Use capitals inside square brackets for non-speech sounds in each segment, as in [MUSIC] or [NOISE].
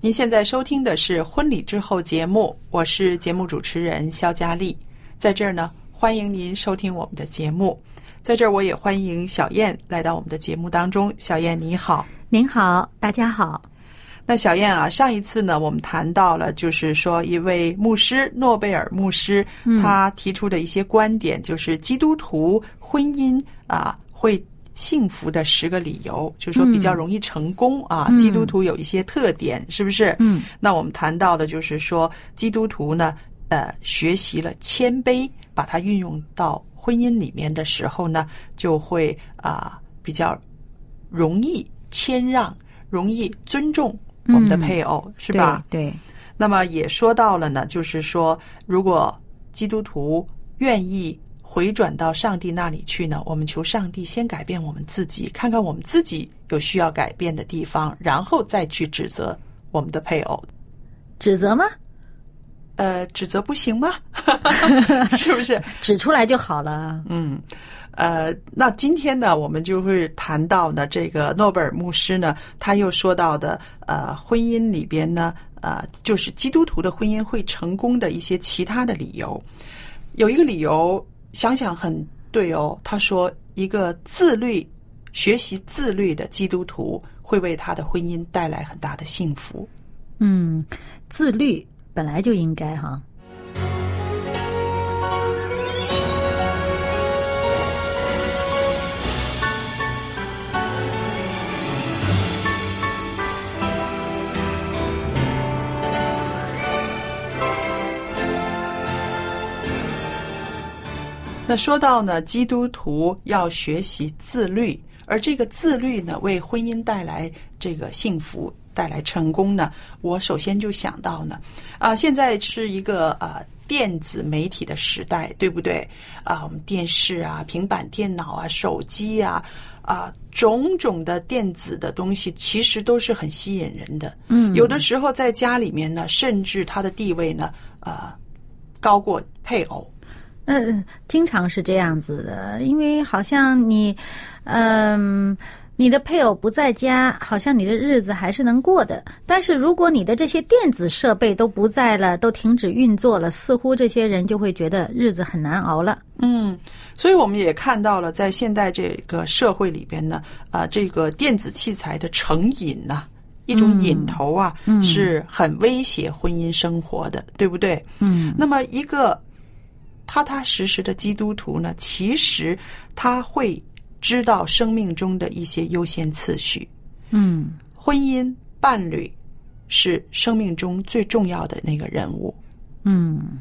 您现在收听的是《婚礼之后》节目，我是节目主持人肖佳丽，在这儿呢，欢迎您收听我们的节目，在这儿我也欢迎小燕来到我们的节目当中。小燕你好，您好，大家好。那小燕啊，上一次呢，我们谈到了，就是说一位牧师诺贝尔牧师，他提出的一些观点，就是基督徒婚姻啊会幸福的十个理由，就是说比较容易成功啊。基督徒有一些特点，是不是？嗯。那我们谈到的就是说，基督徒呢，呃，学习了谦卑，把它运用到婚姻里面的时候呢，就会啊、比较容易谦让，容易尊重我们的配偶，是吧？对，那么也说到了呢，就是说，如果基督徒愿意回转到上帝那里去呢，我们求上帝先改变我们自己，看看我们自己有需要改变的地方，然后再去指责我们的配偶。指责吗？呃，指责不行吗？[LAUGHS] 是不是？指出来就好了。嗯，呃，那今天呢，我们就会谈到呢，这个诺贝尔牧师呢，他又说到的，呃，婚姻里边呢，呃，就是基督徒的婚姻会成功的一些其他的理由。有一个理由，想想很对哦。他说，一个自律、学习自律的基督徒会为他的婚姻带来很大的幸福。嗯，自律本来就应该哈。那说到呢，基督徒要学习自律，而这个自律呢，为婚姻带来这个幸福、带来成功呢，我首先就想到呢，啊，现在是一个啊电子媒体的时代，对不对？啊，我们电视啊、平板电脑啊、手机啊。啊，种种的电子的东西其实都是很吸引人的。嗯有的时候在家里面呢，甚至他的地位呢，呃，高过配偶。嗯，经常是这样子的，因为好像你，嗯、你的配偶不在家，好像你的日子还是能过的。但是如果你的这些电子设备都不在了，都停止运作了，似乎这些人就会觉得日子很难熬了。嗯，所以我们也看到了，在现代这个社会里边呢，啊、这个电子器材的成瘾呐、一种瘾头啊，是很威胁婚姻生活的，对不对？嗯，那么一个踏踏实实的基督徒呢，其实他会知道生命中的一些优先次序。嗯婚姻伴侣是生命中最重要的那个人物。嗯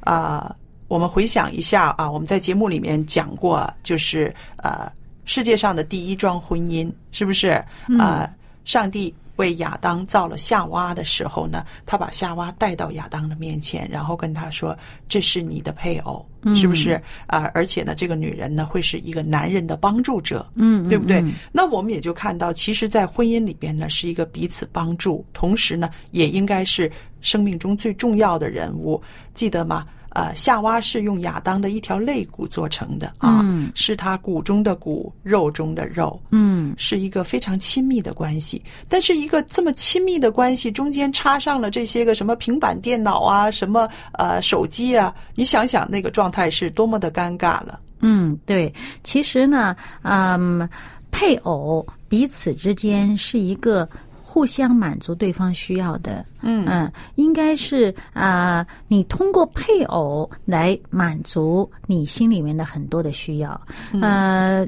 啊、我们回想一下啊，我们在节目里面讲过，就是呃，世界上的第一桩婚姻是不是？啊、上帝为亚当造了夏娃的时候呢，他把夏娃带到亚当的面前，然后跟他说：“这是你的配偶，是不是啊？而且呢，这个女人呢，会是一个男人的帮助者，嗯，对不对？嗯那我们也就看到，其实，在婚姻里边呢，是一个彼此帮助，同时呢，也应该是生命中最重要的人物，记得吗？呃，夏娃是用亚当的一条肋骨做成的啊，嗯是他骨中的骨，肉中的肉，嗯是一个非常亲密的关系。但是一个这么亲密的关系，中间插上了这些个什么平板电脑啊，什么呃手机啊，你想想那个状态是多么的尴尬了。嗯，对，其实呢，嗯，配偶彼此之间是一个互相满足对方需要的。嗯应该是啊、你通过配偶来满足你心里面的很多的需要。呃，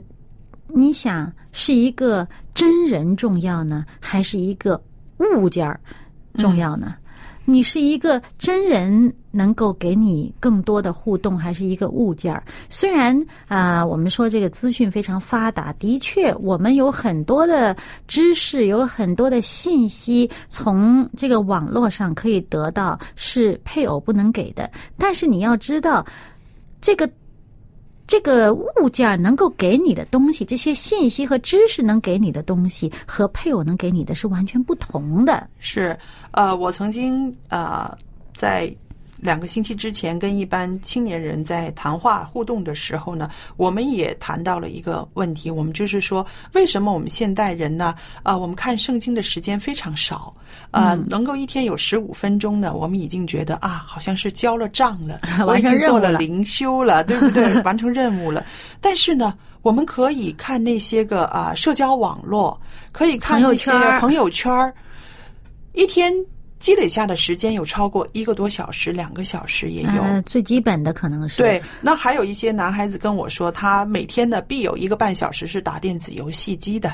你想是一个真人重要呢，还是一个物件儿重要呢？你是一个真人能够给你更多的互动，还是一个物件儿？虽然啊、我们说这个资讯非常发达，的确，我们有很多的知识，有很多的信息从这个网络上可以得到，是配偶不能给的。但是你要知道，这个这个物件能够给你的东西，这些信息和知识能给你的东西，和配偶能给你的是完全不同的。是，呃，我曾经呃在两个星期之前跟一般青年人在谈话互动的时候呢，我们也谈到了一个问题，我们就是说，为什么我们现代人呢？啊、我们看圣经的时间非常少，呃，能够一天有十五分钟呢，我们已经觉得啊，好像是交了账了，我 [LAUGHS] 完已经成任务了做了灵修了，[LAUGHS] 对不对？完成任务了。但是呢，我们可以看那些个啊、社交网络，可以看那些圈朋友圈儿一天积累下的时间有超过一个多小时、两个小时也有。呃，最基本的可能是对，那还有一些男孩子跟我说，他每天呢必有一个半小时是打电子游戏机的，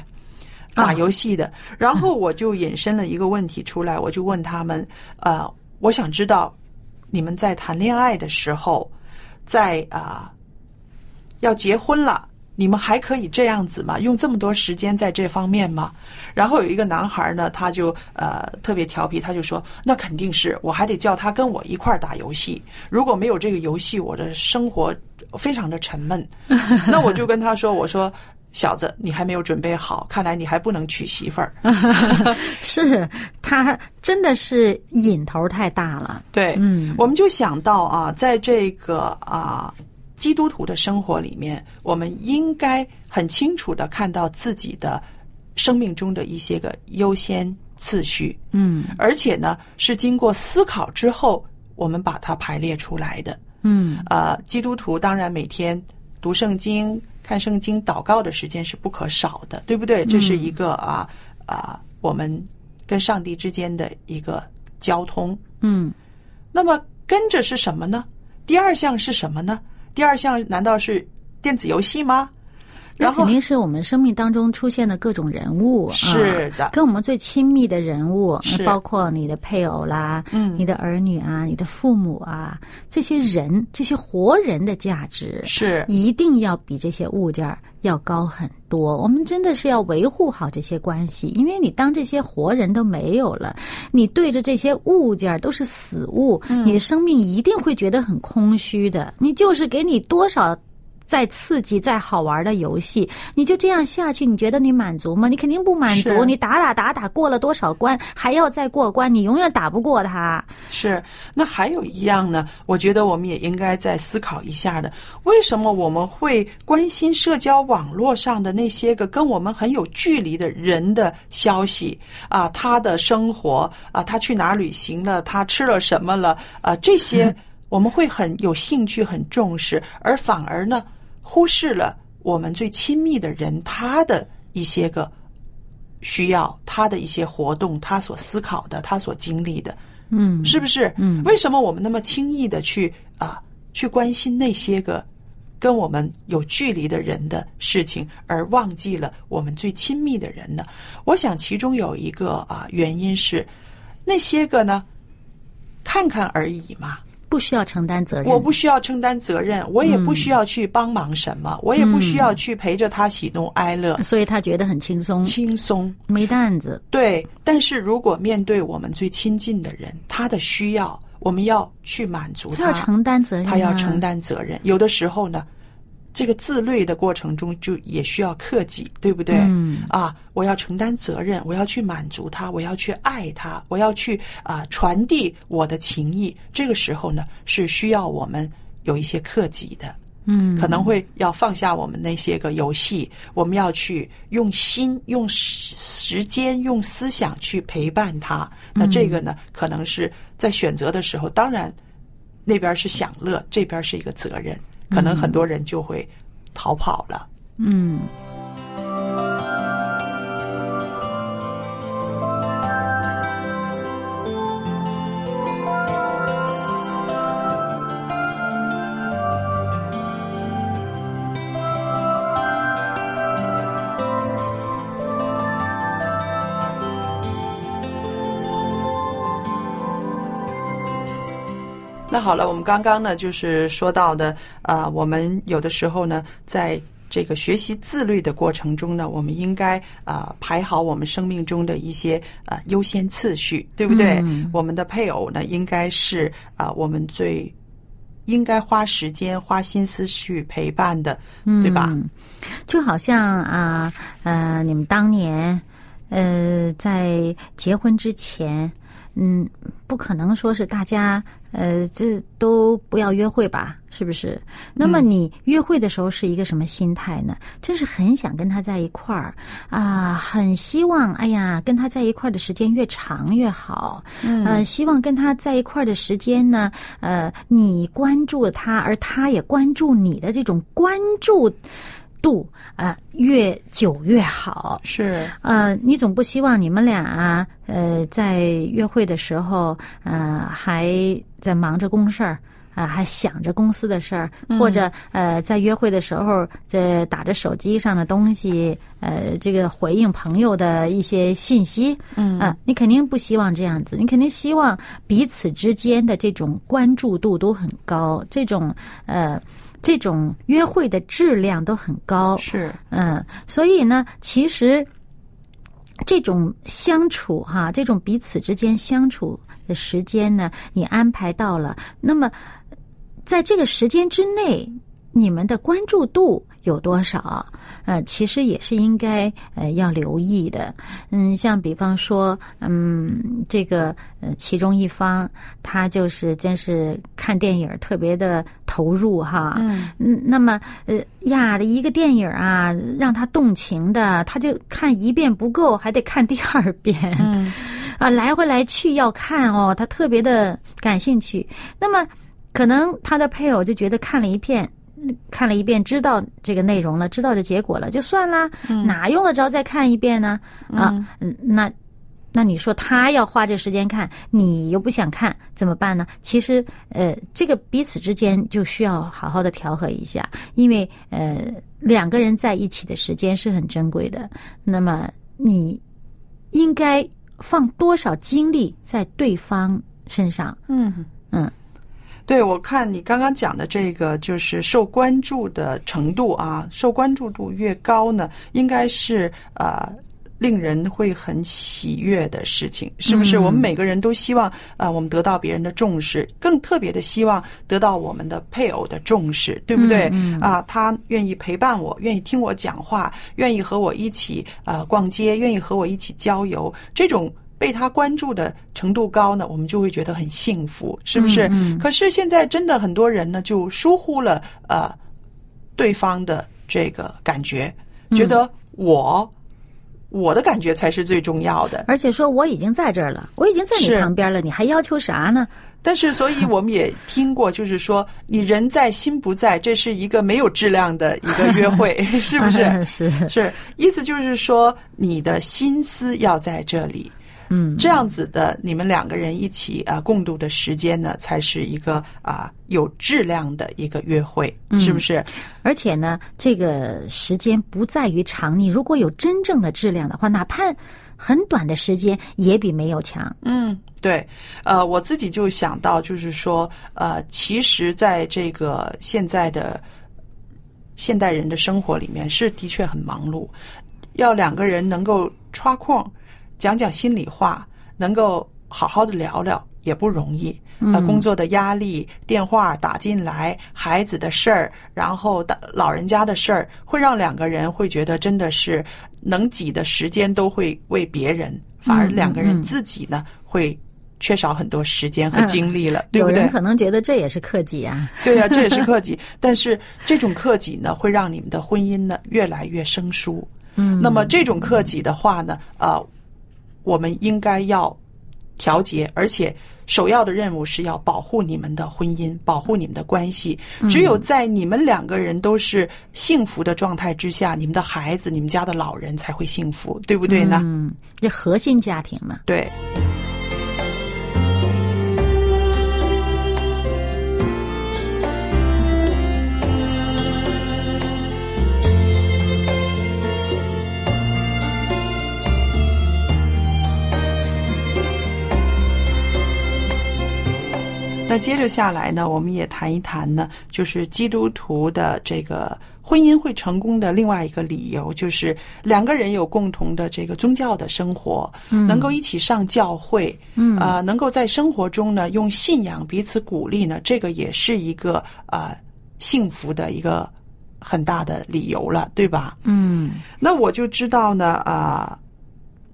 打啊游戏的。然后我就引申了一个问题出来，我就问他们，呃，我想知道你们在谈恋爱的时候，在啊、要结婚了。你们还可以这样子吗？用这么多时间在这方面吗？然后有一个男孩呢，他就呃特别调皮，他就说：“那肯定是，我还得叫他跟我一块儿打游戏。如果没有这个游戏，我的生活非常的沉闷。[LAUGHS] ”那我就跟他说：“我说小子，你还没有准备好，看来你还不能娶媳妇儿。[LAUGHS] 是他真的是瘾头太大了。对，嗯，我们就想到啊，在这个啊基督徒的生活里面，我们应该很清楚的看到自己的生命中的一些个优先次序，嗯而且呢是经过思考之后，我们把它排列出来的。嗯呃，基督徒当然每天读圣经、看圣经、祷告的时间是不可少的，对不对？这是一个啊啊、我们跟上帝之间的一个交通。嗯那么跟着是什么呢？第二项是什么呢？第二项难道是电子游戏吗？那然后肯定是我们生命当中出现的各种人物，是的啊跟我们最亲密的人物，包括你的配偶啦，嗯你的儿女啊，你的父母啊，这些人，这些活人的价值是一定要比这些物件儿要高很多。我们真的是要维护好这些关系，因为你当这些活人都没有了，你对着这些物件儿都是死物，嗯你的生命一定会觉得很空虚的。你就是给你多少。再刺激、再好玩的游戏，你就这样下去，你觉得你满足吗？你肯定不满足。你打打打打过了多少关，还要再过关，你永远打不过他。是。那还有一样呢，我觉得我们也应该再思考一下的，为什么我们会关心社交网络上的那些个跟我们很有距离的人的消息啊？他的生活啊，他去哪儿旅行了？他吃了什么了？啊，这些 [LAUGHS] 我们会很有兴趣、很重视，而反而呢，忽视了我们最亲密的人他的一些个需要，他的一些活动，他所思考的，他所经历的。嗯，是不是？嗯为什么我们那么轻易的去啊去关心那些个跟我们有距离的人的事情，而忘记了我们最亲密的人呢？我想其中有一个啊原因是，那些个呢，看看而已嘛。不需要承担责任。我不需要承担责任，我也不需要去帮忙什么，我也不需要去陪着他喜怒哀乐，所以他觉得很轻松，轻松没担子。对，但是如果面对我们最亲近的人，他的需要，我们要去满足他要承担责任、啊，他要承担责任。有的时候呢。这个自律的过程中，就也需要克己，对不对？嗯。啊，我要承担责任，我要去满足他，我要去爱他，我要去啊传递我的情谊。这个时候呢，是需要我们有一些克己的。嗯。可能会要放下我们那些个游戏，我们要去用心、用时间、用思想去陪伴他。那这个呢，可能是在选择的时候，当然那边是享乐，这边是一个责任。可能很多人就会逃跑了。嗯。那好了，我们刚刚呢，就是说到的，呃，我们有的时候呢，在这个学习自律的过程中呢，我们应该啊排好我们生命中的一些呃优先次序，对不对？嗯、我们的配偶呢，应该是啊我们最应该花时间、花心思去陪伴的，对吧？嗯、就好像啊呃，你们当年呃在结婚之前。嗯，不可能说是大家呃，这都不要约会吧？是不是？那么你约会的时候是一个什么心态呢？真是很想跟他在一块儿啊，很希望哎呀，跟他在一块儿的时间越长越好。嗯，呃，希望跟他在一块儿的时间呢，呃，你关注他，而他也关注你的这种关注。度啊，越久越好。是，呃，你总不希望你们俩啊，呃，在约会的时候，呃，还在忙着公事儿啊，还想着公司的事儿，嗯、或者呃，在约会的时候在打着手机上的东西，呃，这个回应朋友的一些信息，嗯啊，你肯定不希望这样子，你肯定希望彼此之间的这种关注度都很高，这种呃。这种约会的质量都很高，是，嗯，所以呢，其实这种相处哈，这种彼此之间相处的时间呢，你安排到了，那么在这个时间之内，你们的关注度有多少？呃，其实也是应该呃要留意的。嗯，像比方说，嗯，这个呃其中一方他就是真是看电影特别的投入哈，嗯，那么呃呀的一个电影啊，让他动情的，他就看一遍不够，还得看第二遍，嗯，啊，来回来去要看哦，他特别的感兴趣。那么可能他的配偶就觉得看了一遍。看了一遍，知道这个内容了，知道这结果了，就算啦，嗯、哪用得着再看一遍呢？啊，嗯，那那你说他要花这时间看，你又不想看，怎么办呢？其实，呃，这个彼此之间就需要好好的调和一下，因为呃，两个人在一起的时间是很珍贵的，那么你应该放多少精力在对方身上？嗯嗯。对，我看你刚刚讲的这个，就是受关注的程度啊，受关注度越高呢，应该是呃，令人会很喜悦的事情，是不是？嗯、我们每个人都希望啊、呃，我们得到别人的重视，更特别的希望得到我们的配偶的重视，对不对？嗯嗯、啊，他愿意陪伴我，愿意听我讲话，愿意和我一起呃逛街，愿意和我一起郊游，这种。被他关注的程度高呢，我们就会觉得很幸福，是不是？嗯嗯、可是现在真的很多人呢，就疏忽了呃对方的这个感觉，觉得我、嗯、我的感觉才是最重要的。而且说我已经在这儿了，我已经在你旁边了，你还要求啥呢？但是，所以我们也听过，就是说，你人在心不在，这是一个没有质量的一个约会，[LAUGHS] 是不是？是是，意思就是说，你的心思要在这里。嗯，这样子的，你们两个人一起啊共度的时间呢，才是一个啊有质量的一个约会，是不是？而且呢，这个时间不在于长，你如果有真正的质量的话，哪怕很短的时间，也比没有强。嗯，对，呃，我自己就想到，就是说，呃，其实在这个现在的现代人的生活里面，是的确很忙碌，要两个人能够抓空，讲讲心里话，能够好好的聊聊，也不容易。呃，工作的压力，电话打进来，孩子的事儿，然后的老人家的事儿，会让两个人会觉得真的是能挤的时间都会为别人，反而两个人自己呢会缺少很多时间和精力了，对不对？有人可能觉得这也是克己啊。对呀、[LAUGHS] 这也是克己。但是这种克己呢，会让你们的婚姻呢越来越生疏。嗯，那么这种克己的话呢，呃，我们应该要调节，而且首要的任务是要保护你们的婚姻，保护你们的关系。只有在你们两个人都是幸福的状态之下，你们的孩子、你们家的老人才会幸福，对不对呢？嗯，这核心家庭嘛。对。那接着下来呢，我们也谈一谈呢，就是基督徒的这个婚姻会成功的另外一个理由，就是两个人有共同的这个宗教的生活，嗯能够一起上教会，嗯啊、能够在生活中呢用信仰彼此鼓励呢，这个也是一个啊、幸福的一个很大的理由了，对吧？嗯那我就知道呢，啊、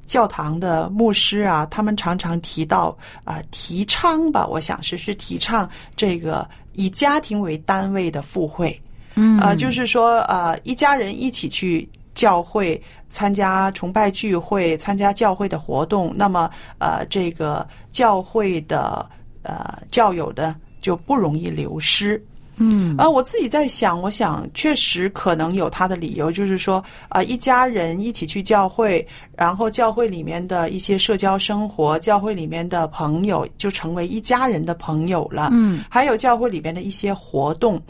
教堂的牧师啊，他们常常提到啊、提倡吧，我想是是提倡这个以家庭为单位的赴会，嗯。呃，就是说呃，一家人一起去教会参加崇拜聚会，参加教会的活动，那么呃，这个教会的呃教友的就不容易流失。嗯。啊，我自己在想，我想确实可能有他的理由，就是说，啊，一家人一起去教会，然后教会里面的一些社交生活，教会里面的朋友就成为一家人的朋友了。嗯，还有教会里面的一些活动，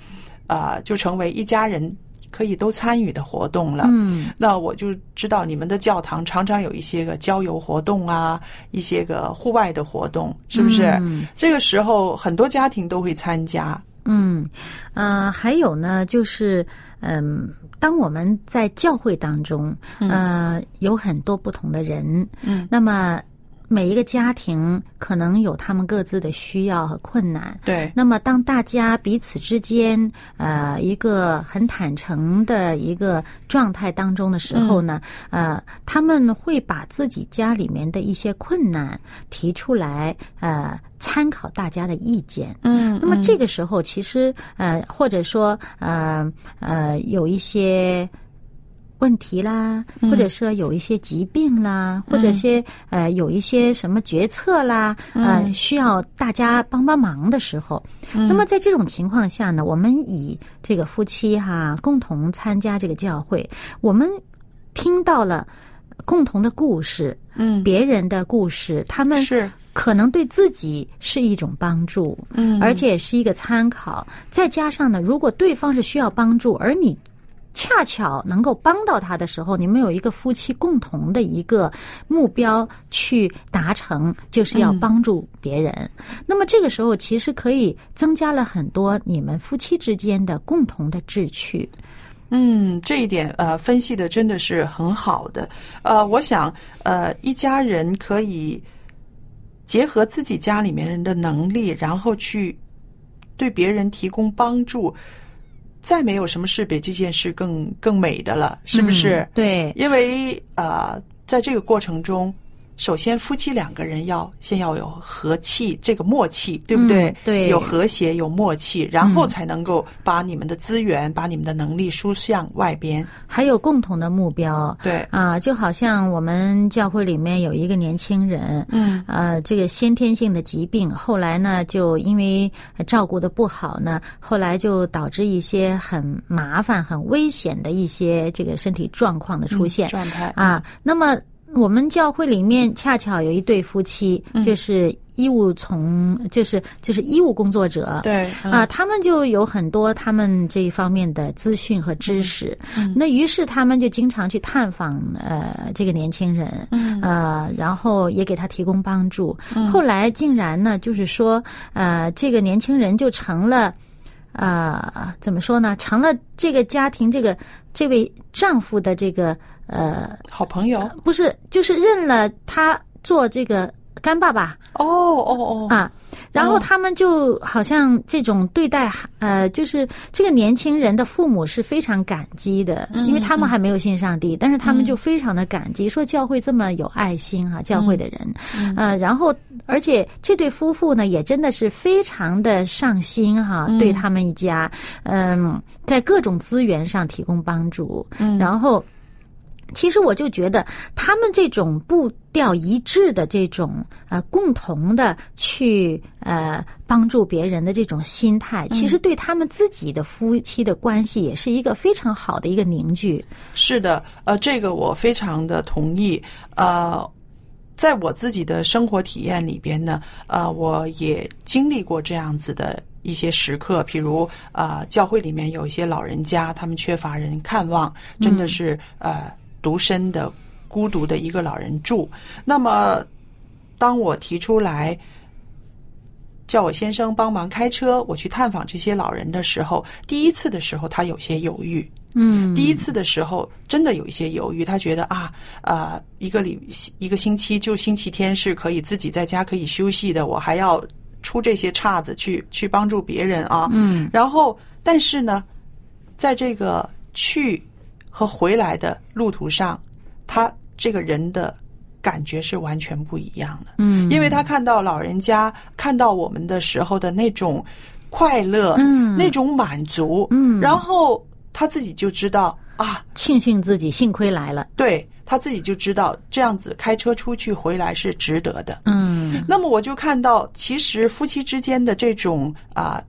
啊，就成为一家人可以都参与的活动了。嗯那我就知道你们的教堂常常有一些个郊游活动啊，一些个户外的活动，是不是？嗯这个时候很多家庭都会参加。嗯，呃，还有呢，就是嗯、当我们在教会当中，呃，有很多不同的人，嗯，那么每一个家庭可能有他们各自的需要和困难。对，那么，当大家彼此之间，呃，一个很坦诚的一个状态当中的时候呢，呃，他们会把自己家里面的一些困难提出来，呃，参考大家的意见。嗯那么这个时候，其实呃，或者说呃呃，有一些问题啦，或者说有一些疾病啦，或者些呃有一些什么决策啦，呃，需要大家帮帮忙的时候，那么在这种情况下呢，我们以这个夫妻哈共同参加这个教会，我们听到了共同的故事，嗯，别人的故事，他们是，可能对自己是一种帮助，嗯。而且是一个参考。再加上呢，如果对方是需要帮助，而你恰巧能够帮到他的时候，你们有一个夫妻共同的一个目标去达成，就是要帮助别人。那么这个时候，其实可以增加了很多你们夫妻之间的共同的志趣。嗯，这一点呃分析的真的是很好的。呃，我想呃一家人可以结合自己家里面人的能力，然后去对别人提供帮助。再没有什么事比这件事更更美的了，是不是？嗯对，因为呃，在这个过程中，首先夫妻两个人要先要有和气，这个默契，对不对？嗯对有和谐，有默契，然后才能够把你们的资源、把你们的能力输向外边。还有共同的目标。对，啊，就好像我们教会里面有一个年轻人，嗯，呃，这个先天性的疾病，后来呢，就因为照顾的不好呢，后来就导致一些很麻烦、很危险的一些这个身体状况的出现。状态。啊，那么我们教会里面恰巧有一对夫妻，就是医务从就是就是医务工作者，对啊，他们就有很多他们这一方面的资讯和知识。那于是他们就经常去探访呃这个年轻人，呃，然后也给他提供帮助。后来竟然呢，就是说呃这个年轻人就成了。啊，怎么说呢？成了这个家庭这个这位丈夫的这个呃好朋友，不是，就是认了他做这个。干爸爸。哦哦哦。啊，然后他们就好像这种对待呃，就是这个年轻人的父母是非常感激的，因为他们还没有信上帝，但是他们就非常的感激，说教会这么有爱心哈，教会的人，呃，然后而且这对夫妇呢也真的是非常的上心哈，对他们一家，嗯，在各种资源上提供帮助，然后。其实我就觉得，他们这种步调一致的这种呃，共同的去呃帮助别人的这种心态，其实对他们自己的夫妻的关系也是一个非常好的一个凝聚。是的，呃，这个我非常的同意。呃，在我自己的生活体验里边呢，呃，我也经历过这样子的一些时刻，譬如啊，教会里面有一些老人家，他们缺乏人看望，真的是呃。独身的、孤独的一个老人住。那么，当我提出来叫我先生帮忙开车，我去探访这些老人的时候，第一次的时候他有些犹豫。嗯，第一次的时候真的有一些犹豫，他觉得啊啊，一个礼一个星期就星期天是可以自己在家可以休息的，我还要出这些岔子去去帮助别人啊。嗯，然后但是呢，在这个去。和回来的路途上，他这个人的感觉是完全不一样的。嗯，因为他看到老人家看到我们的时候的那种快乐，嗯，那种满足，嗯，然后他自己就知道啊，庆幸自己幸亏来了。对他自己就知道这样子开车出去回来是值得的。嗯，那么我就看到，其实夫妻之间的这种啊。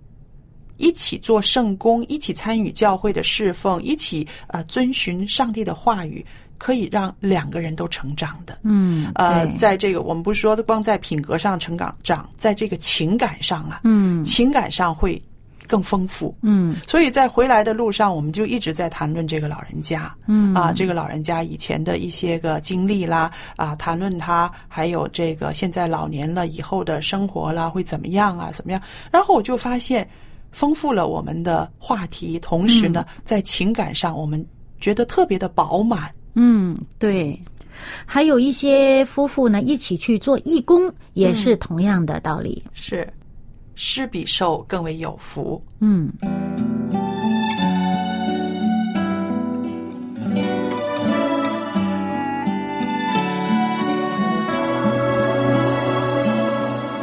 一起做圣工，一起参与教会的侍奉，一起呃遵循上帝的话语，可以让两个人都成长的。嗯，呃，在这个我们不是说光在品格上成长，长在这个情感上啊，嗯，情感上会更丰富。嗯，所以在回来的路上，我们就一直在谈论这个老人家。嗯，啊，这个老人家以前的一些个经历啦，啊，谈论他还有这个现在老年了以后的生活啦，会怎么样啊？怎么样？然后我就发现。丰富了我们的话题，同时呢，在情感上我们觉得特别的饱满。嗯，对。还有一些夫妇呢，一起去做义工，也是同样的道理。是，施比受更为有福。嗯。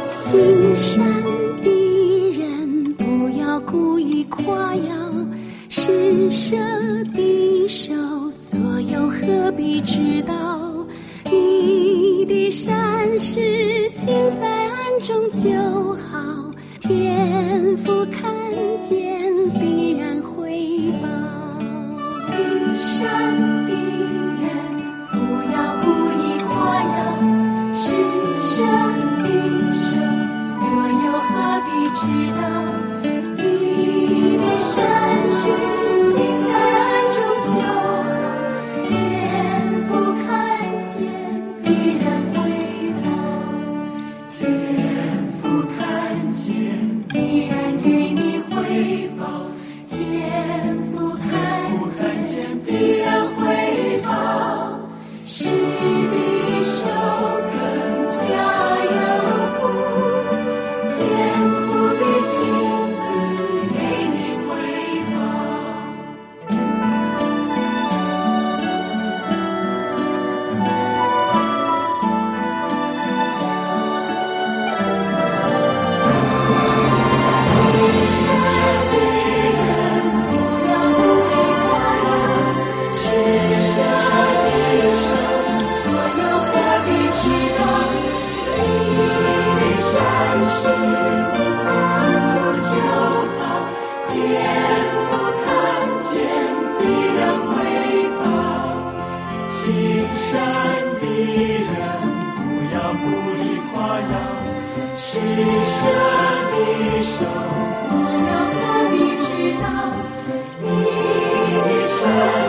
心山。山的人不要故意夸耀，施舍的手所有何必知道？你的善。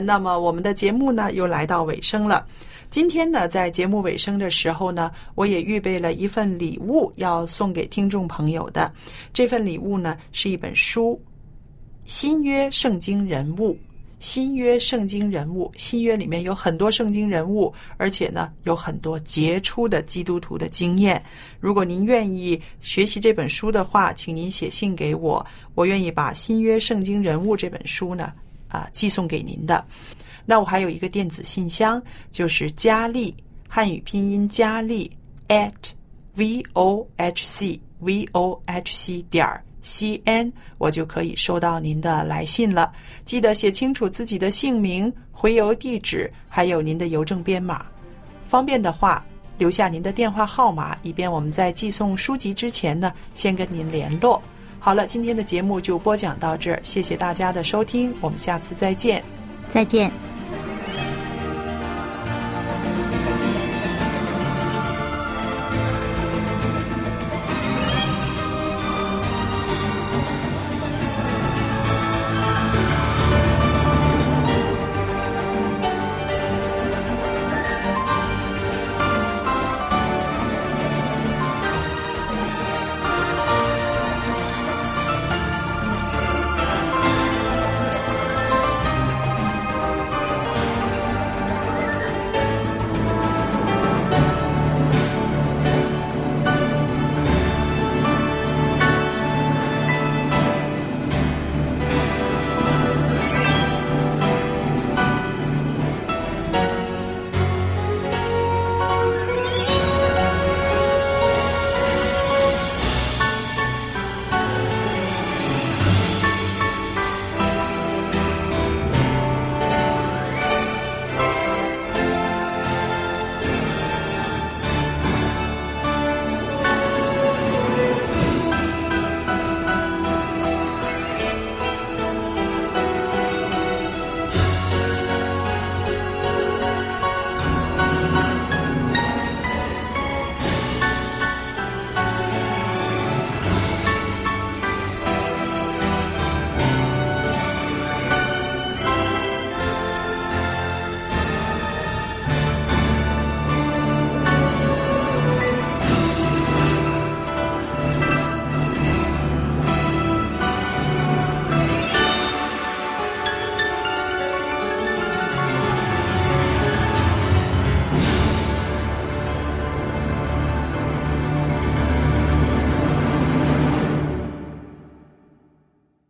那么我们的节目呢又来到尾声了。今天呢，在节目尾声的时候呢，我也预备了一份礼物要送给听众朋友的。这份礼物呢是一本书，《新约圣经人物》。新约圣经人物，新约里面有很多圣经人物，而且呢有很多杰出的基督徒的经验。如果您愿意学习这本书的话，请您写信给我，我愿意把《新约圣经人物》这本书呢啊寄送给您的。那我还有一个电子信箱，就是佳丽汉语拼音佳丽 at v o h c v o h c 点儿 c n，我就可以收到您的来信了。记得写清楚自己的姓名、回邮地址，还有您的邮政编码。方便的话，留下您的电话号码，以便我们在寄送书籍之前呢，先跟您联络。好了，今天的节目就播讲到这儿，谢谢大家的收听，我们下次再见。再见。